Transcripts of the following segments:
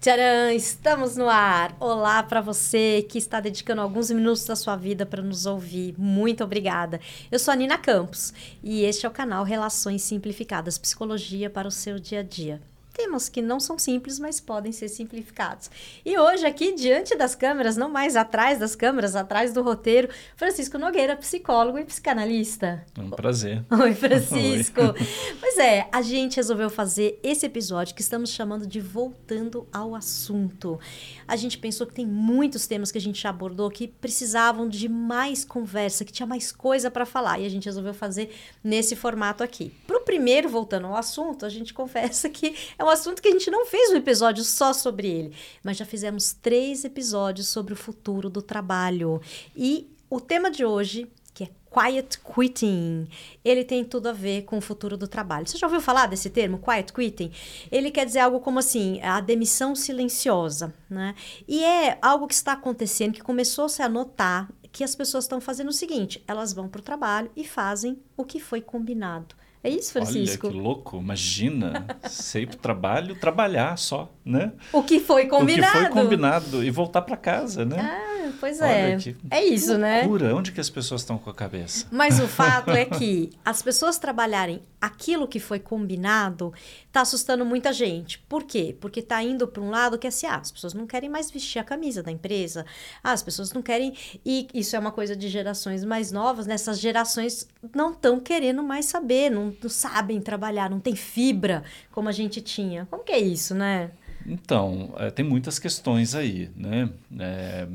Tcharam! Estamos no ar! Olá para você que está dedicando alguns minutos da sua vida para nos ouvir. Muito obrigada. Eu sou a Nina Campos e este é o canal Relações Simplificadas Psicologia para o seu dia a dia temas que não são simples, mas podem ser simplificados. E hoje, aqui diante das câmeras, não mais atrás das câmeras, atrás do roteiro, Francisco Nogueira, psicólogo e psicanalista. É um prazer. Oi, Francisco. Oi. Pois é, a gente resolveu fazer esse episódio que estamos chamando de Voltando ao Assunto. A gente pensou que tem muitos temas que a gente já abordou que precisavam de mais conversa, que tinha mais coisa para falar, e a gente resolveu fazer nesse formato aqui. Para o primeiro, voltando ao assunto, a gente confessa que é um assunto que a gente não fez um episódio só sobre ele, mas já fizemos três episódios sobre o futuro do trabalho. E o tema de hoje que é quiet quitting. Ele tem tudo a ver com o futuro do trabalho. Você já ouviu falar desse termo, quiet quitting? Ele quer dizer algo como assim, a demissão silenciosa, né? E é algo que está acontecendo, que começou-se a notar que as pessoas estão fazendo o seguinte, elas vão para o trabalho e fazem o que foi combinado. É isso, Francisco? Olha que louco, imagina, sair para o trabalho, trabalhar só, né? O que foi combinado. O que foi combinado e voltar para casa, né? Ah, pois é. É isso, que né? loucura. Onde que as pessoas estão com a cabeça? Mas o fato é que as pessoas trabalharem aquilo que foi combinado está assustando muita gente. Por quê? Porque está indo para um lado que é assim, ah, as pessoas não querem mais vestir a camisa da empresa, ah, as pessoas não querem, e isso é uma coisa de gerações mais novas, nessas né? gerações não estão querendo mais saber, não, não sabem trabalhar, não tem fibra como a gente tinha. Como que é isso, né? Então, é, tem muitas questões aí, né? É,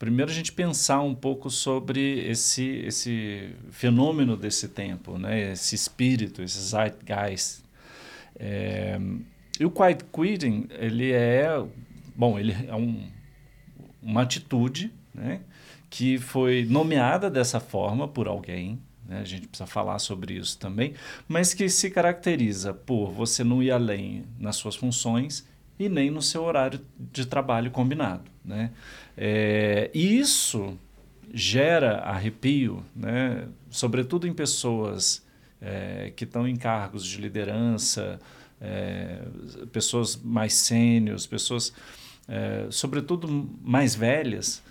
primeiro a gente pensar um pouco sobre esse, esse fenômeno desse tempo, né? esse espírito, esse zeitgeist. É, e o quiet quitting, ele é, bom, ele é um, uma atitude né? que foi nomeada dessa forma por alguém, né? a gente precisa falar sobre isso também, mas que se caracteriza por você não ir além nas suas funções e nem no seu horário de trabalho combinado. Né? É, e isso gera arrepio, né? sobretudo em pessoas é, que estão em cargos de liderança, é, pessoas mais sênios, pessoas, é, sobretudo mais velhas.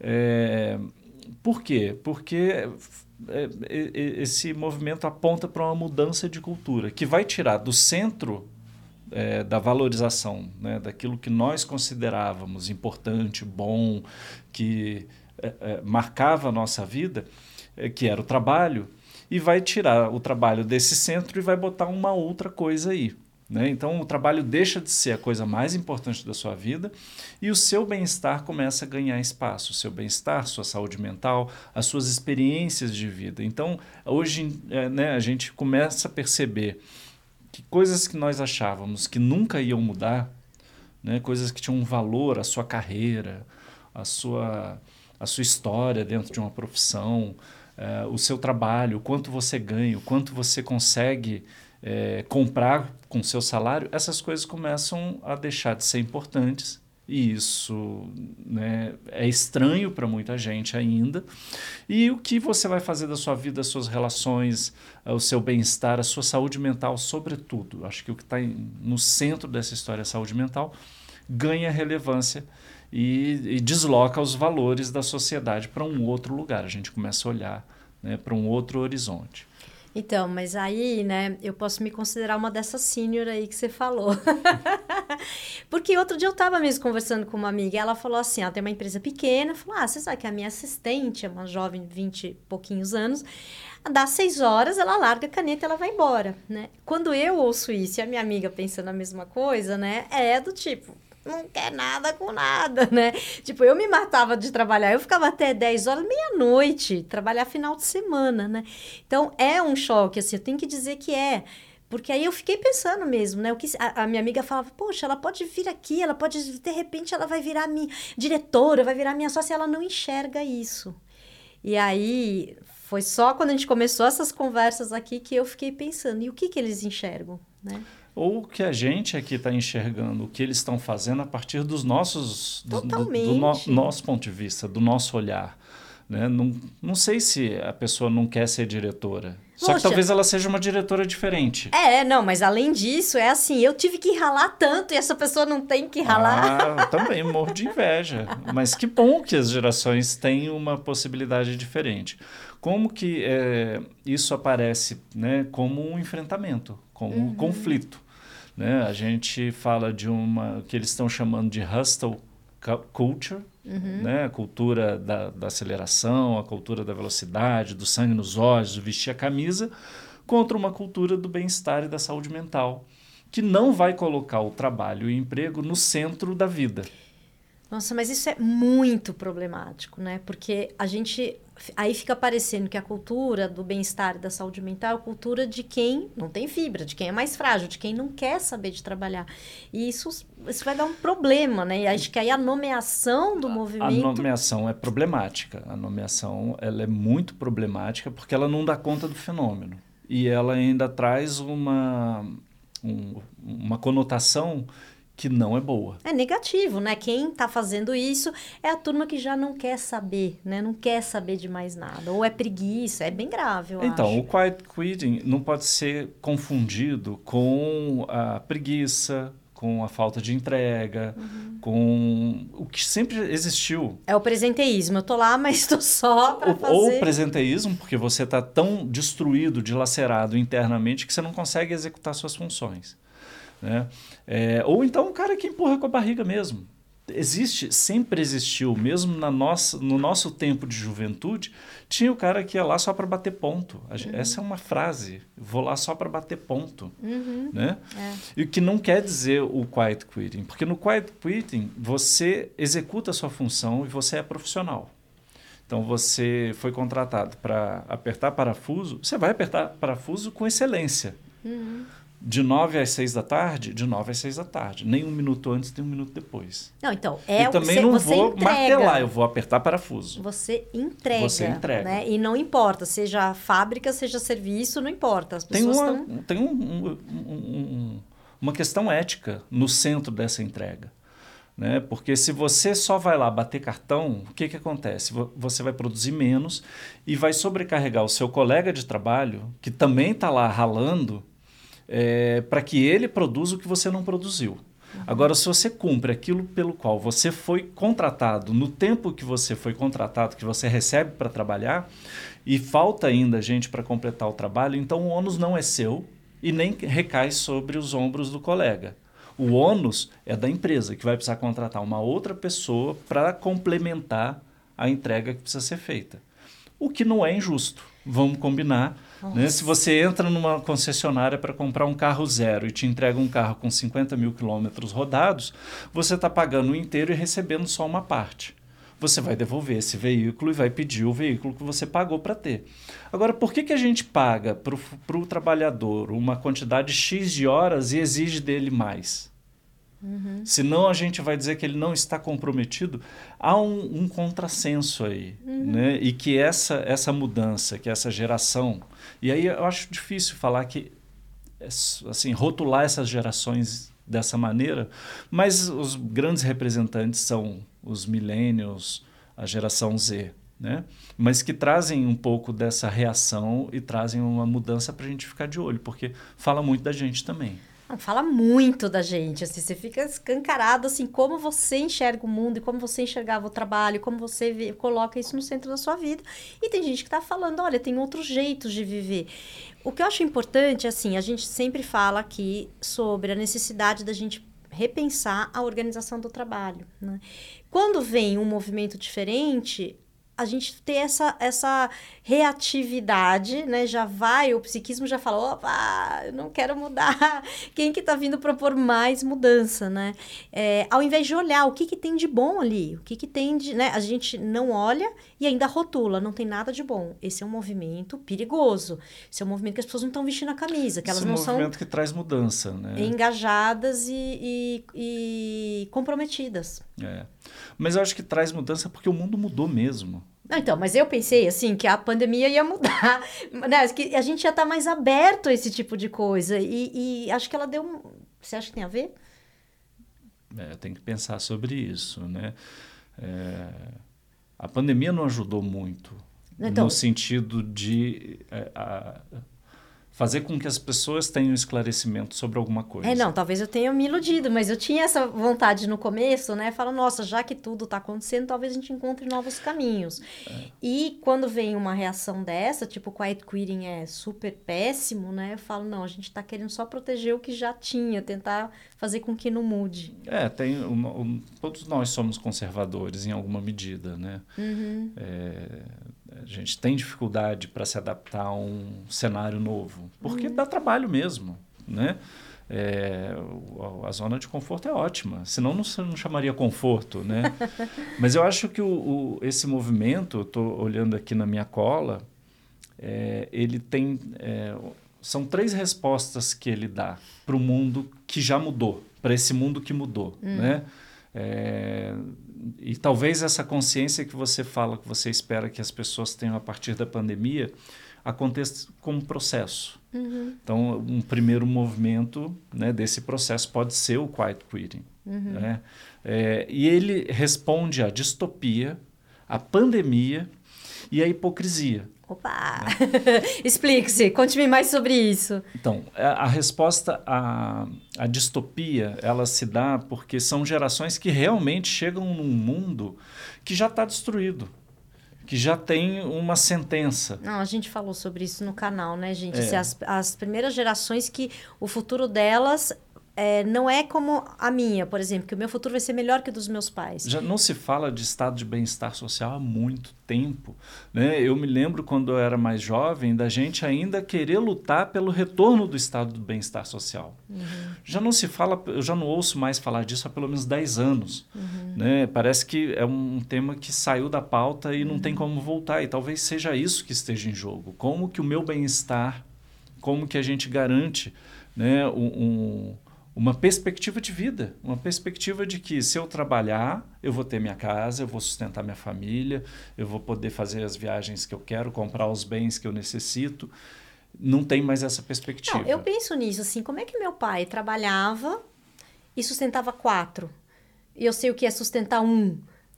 É, por quê? Porque é, esse movimento aponta para uma mudança de cultura que vai tirar do centro é, da valorização né, daquilo que nós considerávamos importante, bom, que é, é, marcava a nossa vida, é, que era o trabalho, e vai tirar o trabalho desse centro e vai botar uma outra coisa aí. Né? Então, o trabalho deixa de ser a coisa mais importante da sua vida e o seu bem-estar começa a ganhar espaço. O seu bem-estar, sua saúde mental, as suas experiências de vida. Então, hoje é, né, a gente começa a perceber que coisas que nós achávamos que nunca iam mudar, né, coisas que tinham um valor, a sua carreira, a sua, a sua história dentro de uma profissão, é, o seu trabalho, o quanto você ganha, o quanto você consegue é, comprar com seu salário, essas coisas começam a deixar de ser importantes e isso né, é estranho para muita gente ainda. E o que você vai fazer da sua vida, das suas relações, o seu bem-estar, a sua saúde mental, sobretudo. Acho que o que está no centro dessa história, a saúde mental, ganha relevância e, e desloca os valores da sociedade para um outro lugar. A gente começa a olhar né, para um outro horizonte. Então, mas aí, né, eu posso me considerar uma dessas senior aí que você falou. Porque outro dia eu tava mesmo conversando com uma amiga, e ela falou assim, ela tem uma empresa pequena, falou, ah, você sabe que a minha assistente é uma jovem de 20 e pouquinhos anos, dá seis horas, ela larga a caneta e ela vai embora, né? Quando eu ouço isso e a minha amiga pensando a mesma coisa, né, é do tipo, não quer nada com nada, né? Tipo, eu me matava de trabalhar, eu ficava até 10 horas, meia-noite, trabalhar final de semana, né? Então, é um choque, assim, eu tenho que dizer que é. Porque aí eu fiquei pensando mesmo, né? O que a, a, minha amiga falava, poxa, ela pode vir aqui, ela pode, de repente, ela vai virar minha diretora, vai virar minha sócia, ela não enxerga isso. E aí, foi só quando a gente começou essas conversas aqui que eu fiquei pensando, e o que que eles enxergam, né? Ou que a gente aqui está enxergando o que eles estão fazendo a partir dos nossos do, do, do no, nosso ponto de vista, do nosso olhar. Né? Não, não sei se a pessoa não quer ser diretora. Poxa. Só que talvez ela seja uma diretora diferente. É, não, mas além disso, é assim, eu tive que ralar tanto e essa pessoa não tem que ralar. Ah, também morro de inveja. mas que bom que as gerações têm uma possibilidade diferente. Como que é, isso aparece né, como um enfrentamento, como uhum. um conflito? Né? A gente fala de uma que eles estão chamando de hustle culture, uhum. né? a cultura da, da, aceleração, a cultura da velocidade, do sangue nos olhos, do vestir a camisa, contra uma cultura do bem-estar e da saúde mental, que não vai colocar o trabalho e o emprego no centro da vida. Nossa, mas isso é muito problemático, né? Porque a gente aí fica parecendo que a cultura do bem-estar e da saúde mental é a cultura de quem não tem fibra, de quem é mais frágil, de quem não quer saber de trabalhar. E isso, isso vai dar um problema, né? E acho que aí a nomeação do a, movimento... A nomeação é problemática. A nomeação ela é muito problemática porque ela não dá conta do fenômeno. E ela ainda traz uma, um, uma conotação que não é boa. É negativo, né? Quem está fazendo isso é a turma que já não quer saber, né? Não quer saber de mais nada. Ou é preguiça, é bem grave, então, acho. o quiet quitting não pode ser confundido com a preguiça, com a falta de entrega, uhum. com o que sempre existiu. É o presenteísmo. Eu tô lá, mas estou só para fazer... Ou o presenteísmo, porque você está tão destruído, dilacerado internamente que você não consegue executar suas funções. Né? É, ou então um cara que empurra com a barriga mesmo. Existe, sempre existiu, mesmo na nossa, no nosso tempo de juventude, tinha o cara que ia lá só para bater ponto. Uhum. Essa é uma frase, vou lá só para bater ponto. Uhum. Né? É. E o que não quer dizer o quiet quitting, porque no quiet quitting você executa a sua função e você é profissional. Então você foi contratado para apertar parafuso, você vai apertar parafuso com excelência. Uhum de 9 às 6 da tarde, de 9 às 6 da tarde. Nem um minuto antes, nem um minuto depois. Não, então, é E também você, não você vou entrega. martelar, eu vou apertar parafuso. Você entrega. Você entrega. Né? E não importa, seja fábrica, seja serviço, não importa. As tem pessoas uma, estão... tem um, um, um, uma questão ética no centro dessa entrega. Né? Porque se você só vai lá bater cartão, o que, que acontece? Você vai produzir menos e vai sobrecarregar o seu colega de trabalho, que também está lá ralando, é, para que ele produza o que você não produziu. Agora, se você cumpre aquilo pelo qual você foi contratado, no tempo que você foi contratado, que você recebe para trabalhar, e falta ainda gente para completar o trabalho, então o ônus não é seu e nem recai sobre os ombros do colega. O ônus é da empresa, que vai precisar contratar uma outra pessoa para complementar a entrega que precisa ser feita. O que não é injusto. Vamos combinar né? Se você entra numa concessionária para comprar um carro zero e te entrega um carro com 50 mil quilômetros rodados, você está pagando o inteiro e recebendo só uma parte. Você vai devolver esse veículo e vai pedir o veículo que você pagou para ter. Agora, por que, que a gente paga para o trabalhador uma quantidade X de horas e exige dele mais? Uhum. Senão a gente vai dizer que ele não está comprometido. Há um, um contrassenso aí. Uhum. Né? E que essa, essa mudança, que essa geração. E aí eu acho difícil falar que. assim rotular essas gerações dessa maneira, mas os grandes representantes são os millennials, a geração Z, né? mas que trazem um pouco dessa reação e trazem uma mudança para a gente ficar de olho, porque fala muito da gente também. Fala muito da gente, assim, você fica escancarado, assim, como você enxerga o mundo e como você enxergava o trabalho, como você vê, coloca isso no centro da sua vida. E tem gente que está falando, olha, tem outros jeitos de viver. O que eu acho importante, assim, a gente sempre fala aqui sobre a necessidade da gente repensar a organização do trabalho. Né? Quando vem um movimento diferente, a gente ter essa, essa reatividade, né? Já vai, o psiquismo já fala, opa, eu não quero mudar. Quem que tá vindo propor mais mudança, né? É, ao invés de olhar o que que tem de bom ali, o que que tem de, né? A gente não olha e ainda rotula, não tem nada de bom. Esse é um movimento perigoso. Esse é um movimento que as pessoas não estão vestindo a camisa, que elas Esse não são... é um movimento que traz mudança, né? Engajadas e, e, e comprometidas. É. Mas eu acho que traz mudança porque o mundo mudou mesmo. Não, então, mas eu pensei assim que a pandemia ia mudar, né? Que a gente já está mais aberto a esse tipo de coisa e, e, acho que ela deu. Um... Você acha que tem a ver? É, tem que pensar sobre isso, né? É... A pandemia não ajudou muito. Então, no sentido de é, a, fazer com que as pessoas tenham esclarecimento sobre alguma coisa. É, não, talvez eu tenha me iludido, mas eu tinha essa vontade no começo, né? Fala, nossa, já que tudo está acontecendo, talvez a gente encontre novos caminhos. É. E quando vem uma reação dessa, tipo, quiet quitting é super péssimo, né? Eu falo, não, a gente está querendo só proteger o que já tinha, tentar fazer com que não mude. É, tem uma, um, todos nós somos conservadores em alguma medida, né? Uhum. É, a gente tem dificuldade para se adaptar a um cenário novo, porque uhum. dá trabalho mesmo, né? É, a zona de conforto é ótima, senão não, não chamaria conforto, né? Mas eu acho que o, o esse movimento, estou olhando aqui na minha cola, é, ele tem é, são três respostas que ele dá para o mundo que já mudou, para esse mundo que mudou, hum. né? É, e talvez essa consciência que você fala, que você espera que as pessoas tenham a partir da pandemia, aconteça como processo. Uhum. Então, um primeiro movimento né, desse processo pode ser o quiet quitting. Uhum. Né? É, e ele responde à distopia, à pandemia e à hipocrisia. Opa! Né? Explique-se, conte-me mais sobre isso. Então, a, a, resposta à, à distopia, ela se dá porque são gerações que realmente chegam num mundo que já está destruído que já tem uma sentença. Não, a gente falou sobre isso no canal, né, gente? É. As, as primeiras gerações que o futuro delas é, não é como a minha, por exemplo, que o meu futuro vai ser melhor que o dos meus pais. Já não se fala de estado de bem-estar social há muito tempo. Né? Eu me lembro quando eu era mais jovem da gente ainda querer lutar pelo retorno do estado do bem-estar social. Uhum. Já não se fala, eu já não ouço mais falar disso há pelo menos 10 anos. Uhum. Né? Parece que é um tema que saiu da pauta e uhum. não tem uhum. como voltar. E talvez seja isso que esteja em jogo. Como que o meu bem-estar, como que a gente garante né, um, um uma perspectiva de vida, uma perspectiva de que se eu trabalhar, eu vou ter minha casa, eu vou sustentar minha família, eu vou poder fazer as viagens que eu quero, comprar os bens que eu necessito. Não tem mais essa perspectiva. Não, eu penso nisso assim, como é que meu pai trabalhava e sustentava quatro? E eu sei o que é sustentar um.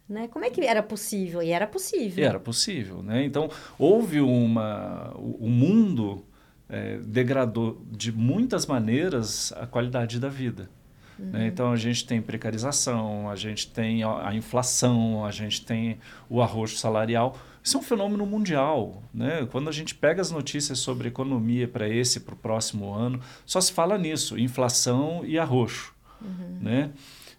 Né? Como é que era possível? E era possível. E era possível, né? Então, houve uma... O mundo é, degradou de muitas maneiras a qualidade da vida. Né? Uhum. Né? Então a gente tem precarização, a gente tem a, a, inflação, a gente tem o arroxo salarial. Isso é um fenômeno mundial. Né? Quando a gente pega as notícias sobre economia para esse, para o próximo ano, só se fala nisso: inflação e arroxo. Uhum. Né?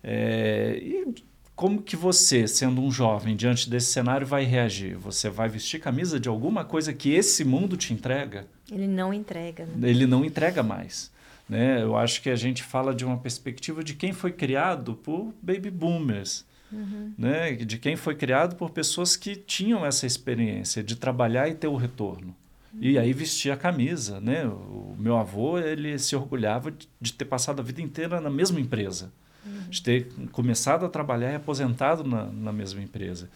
É, e como que você, sendo um jovem, diante desse cenário, vai reagir? Você vai vestir camisa de alguma coisa que esse mundo te entrega? Ele não entrega. Né? Ele não entrega mais. Né? Eu acho que a gente fala de uma perspectiva de quem foi criado por baby boomers. Uhum. Né? De quem foi criado por pessoas que tinham essa experiência de trabalhar e ter o retorno. Uhum. E aí vestir a camisa. Né? O meu avô ele se orgulhava de, ter passado a vida inteira na mesma empresa uhum. de ter começado a trabalhar e aposentado na, na mesma empresa.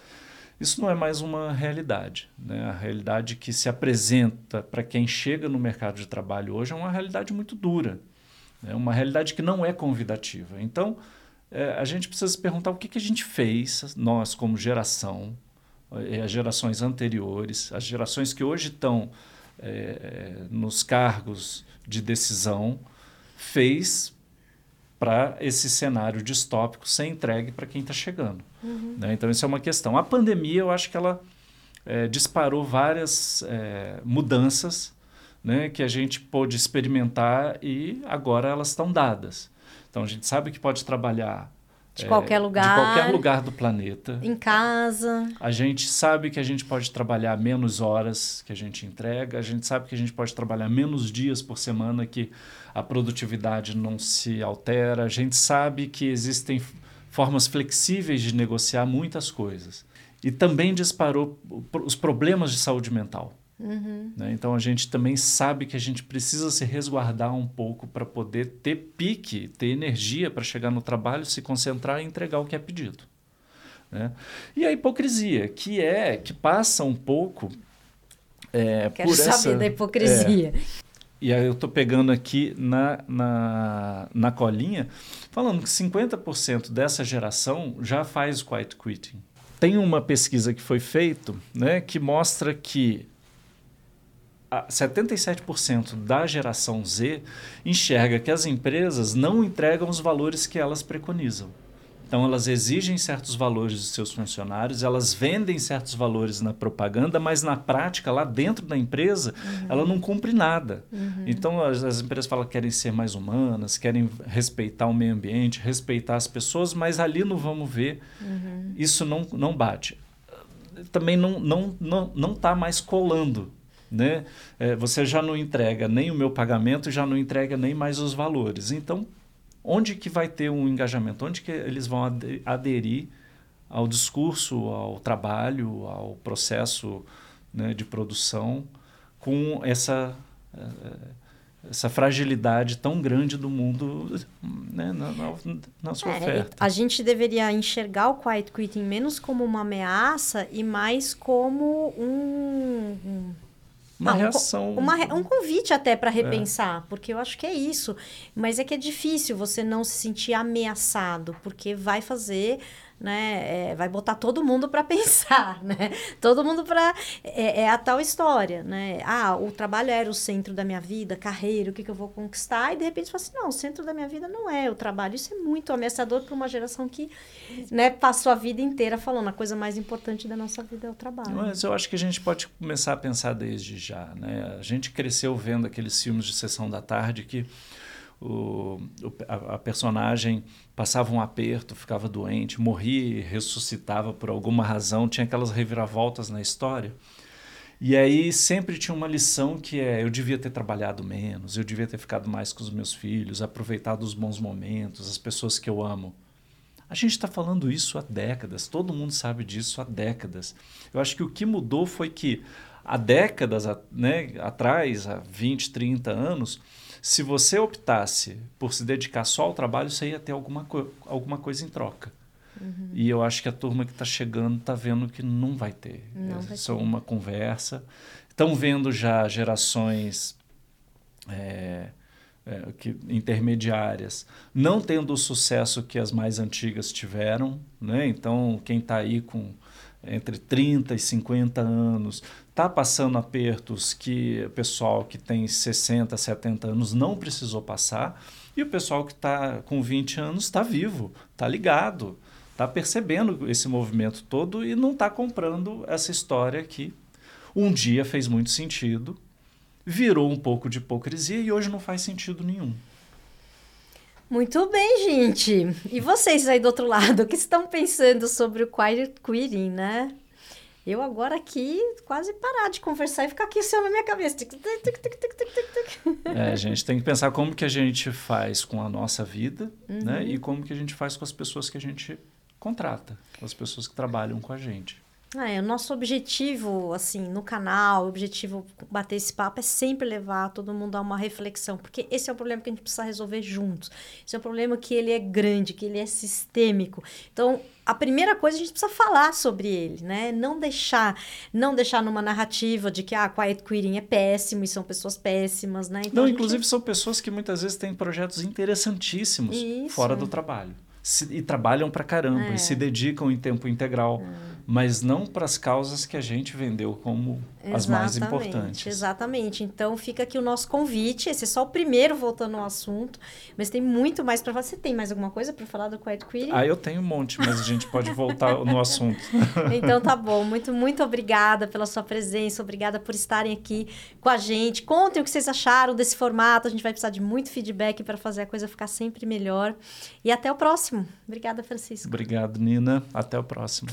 Isso não é mais uma realidade. Né? A realidade que se apresenta para quem chega no mercado de trabalho hoje é uma realidade muito dura, né? uma realidade que não é convidativa. Então, é, a gente precisa se perguntar o que, que a gente fez, nós como geração, as gerações anteriores, as gerações que hoje estão é, nos cargos de decisão, fez para esse cenário distópico ser entregue para quem está chegando. Uhum. Né? Então, isso é uma questão. A pandemia, eu acho que ela é, disparou várias é, mudanças né, que a gente pôde experimentar e agora elas estão dadas. Então, a gente sabe que pode trabalhar de qualquer lugar. De qualquer lugar do planeta. Em casa. A gente sabe que a gente pode trabalhar menos horas que a gente entrega. A gente sabe que a gente pode trabalhar menos dias por semana que a produtividade não se altera. A gente sabe que existem formas flexíveis de negociar muitas coisas. E também disparou os problemas de saúde mental. Uhum. Né? Então a gente também sabe que a gente precisa se resguardar um pouco para poder ter pique, ter energia para chegar no trabalho, se concentrar e entregar o que é pedido. Né? E a hipocrisia, que é que passa um pouco é, Quero por saber essa, da hipocrisia. É, e aí eu estou pegando aqui na, na, na colinha, falando que 50% dessa geração já faz quiet quitting. tem uma pesquisa que foi feita né, que mostra que 77% da geração Z enxerga que as empresas não entregam os valores que elas preconizam. Então, elas exigem certos valores dos seus funcionários, elas vendem certos valores na propaganda, mas na prática, lá dentro da empresa, uhum. ela não cumpre nada. Uhum. Então, as, as, empresas falam que querem ser mais humanas, querem respeitar o meio ambiente, respeitar as pessoas, mas ali no vamos ver, uhum. isso não, não bate. Também não está não, não, não tá mais colando né? É, você já não entrega nem o meu pagamento, já não entrega nem mais os valores. Então, onde que vai ter um engajamento? Onde que eles vão aderir ao discurso, ao trabalho, ao processo né, de produção com essa é, essa fragilidade tão grande do mundo né, na, na, na, sua é, oferta. A gente deveria enxergar o quiet quitting menos como uma ameaça e mais como um, um uma ah, reação. Uma, um convite até para é. repensar, é. porque eu acho que é isso. Mas é que é difícil você não se sentir ameaçado, porque vai fazer né? É, vai botar todo mundo para pensar, né? Todo mundo para é, é, a tal história, né? Ah, o trabalho era o centro da minha vida, carreira, o que, que eu vou conquistar? E de repente fala assim, não, o centro da minha vida não é o trabalho. Isso é muito ameaçador para uma geração que, né, passou a vida inteira falando a coisa mais importante da nossa vida é o trabalho. Mas eu acho que a gente pode começar a pensar desde já, né? A gente cresceu vendo aqueles filmes de sessão da tarde que o, a, a, personagem passava um aperto, ficava doente, morria ressuscitava por alguma razão, tinha aquelas reviravoltas na história. E aí sempre tinha uma lição que é: eu devia ter trabalhado menos, eu devia ter ficado mais com os meus filhos, aproveitado os bons momentos, as pessoas que eu amo. A gente está falando isso há décadas, todo mundo sabe disso há décadas. Eu acho que o que mudou foi que há décadas né, atrás, há 20, 30 anos, se você optasse por se dedicar só ao trabalho, você ia ter alguma, co alguma coisa em troca. Uhum. E eu acho que a turma que está chegando está vendo que não vai ter. Não é vai só ter. uma conversa. Estão vendo já gerações é, é, que, intermediárias não tendo o sucesso que as mais antigas tiveram. Né? Então, quem está aí com entre 30 e 50 anos está passando apertos que o pessoal que tem 60, 70 anos não precisou passar, e o pessoal que está com 20 anos está vivo, está ligado, está percebendo esse movimento todo e não está comprando essa história que um dia fez muito sentido, virou um pouco de hipocrisia e hoje não faz sentido nenhum. Muito bem, gente. E vocês aí do outro lado, o que estão pensando sobre o quiet quitting, né? Eu agora aqui quase parar de conversar e ficar aqui só na minha cabeça. É, a gente tem que pensar como que a gente faz com a nossa vida, né? uhum. né? E como que a gente faz com as pessoas que a gente contrata, com as pessoas que trabalham com a gente. Ah, é, o nosso objetivo, assim, no canal, o objetivo bater esse papo é sempre levar todo mundo a uma reflexão, porque esse é o problema que a gente precisa resolver juntos. Esse é o problema que ele é grande, que ele é sistêmico. Então, a primeira coisa a gente precisa falar sobre ele, né? Não deixar, não deixar numa narrativa de que ah, quiet quitting é péssimo e são pessoas péssimas, né? Então, não, inclusive são pessoas que muitas vezes têm projetos interessantíssimos Isso. fora do trabalho. Se, e trabalham pra caramba é. e se dedicam em tempo integral. É mas não para as causas que a gente vendeu como exatamente, as mais importantes. Exatamente. Então fica aqui o nosso convite. Esse é só o primeiro voltando ao assunto, mas tem muito mais para você. Tem mais alguma coisa para falar do Quiet Quitting? Ah, eu tenho um monte, mas a gente pode voltar no assunto. então tá bom. Muito muito obrigada pela sua presença, obrigada por estarem aqui com a gente. Contem o que vocês acharam desse formato. A gente vai precisar de muito feedback para fazer a coisa ficar sempre melhor. E até o próximo. Obrigada, Francisco. Obrigado, Nina. Até o próximo.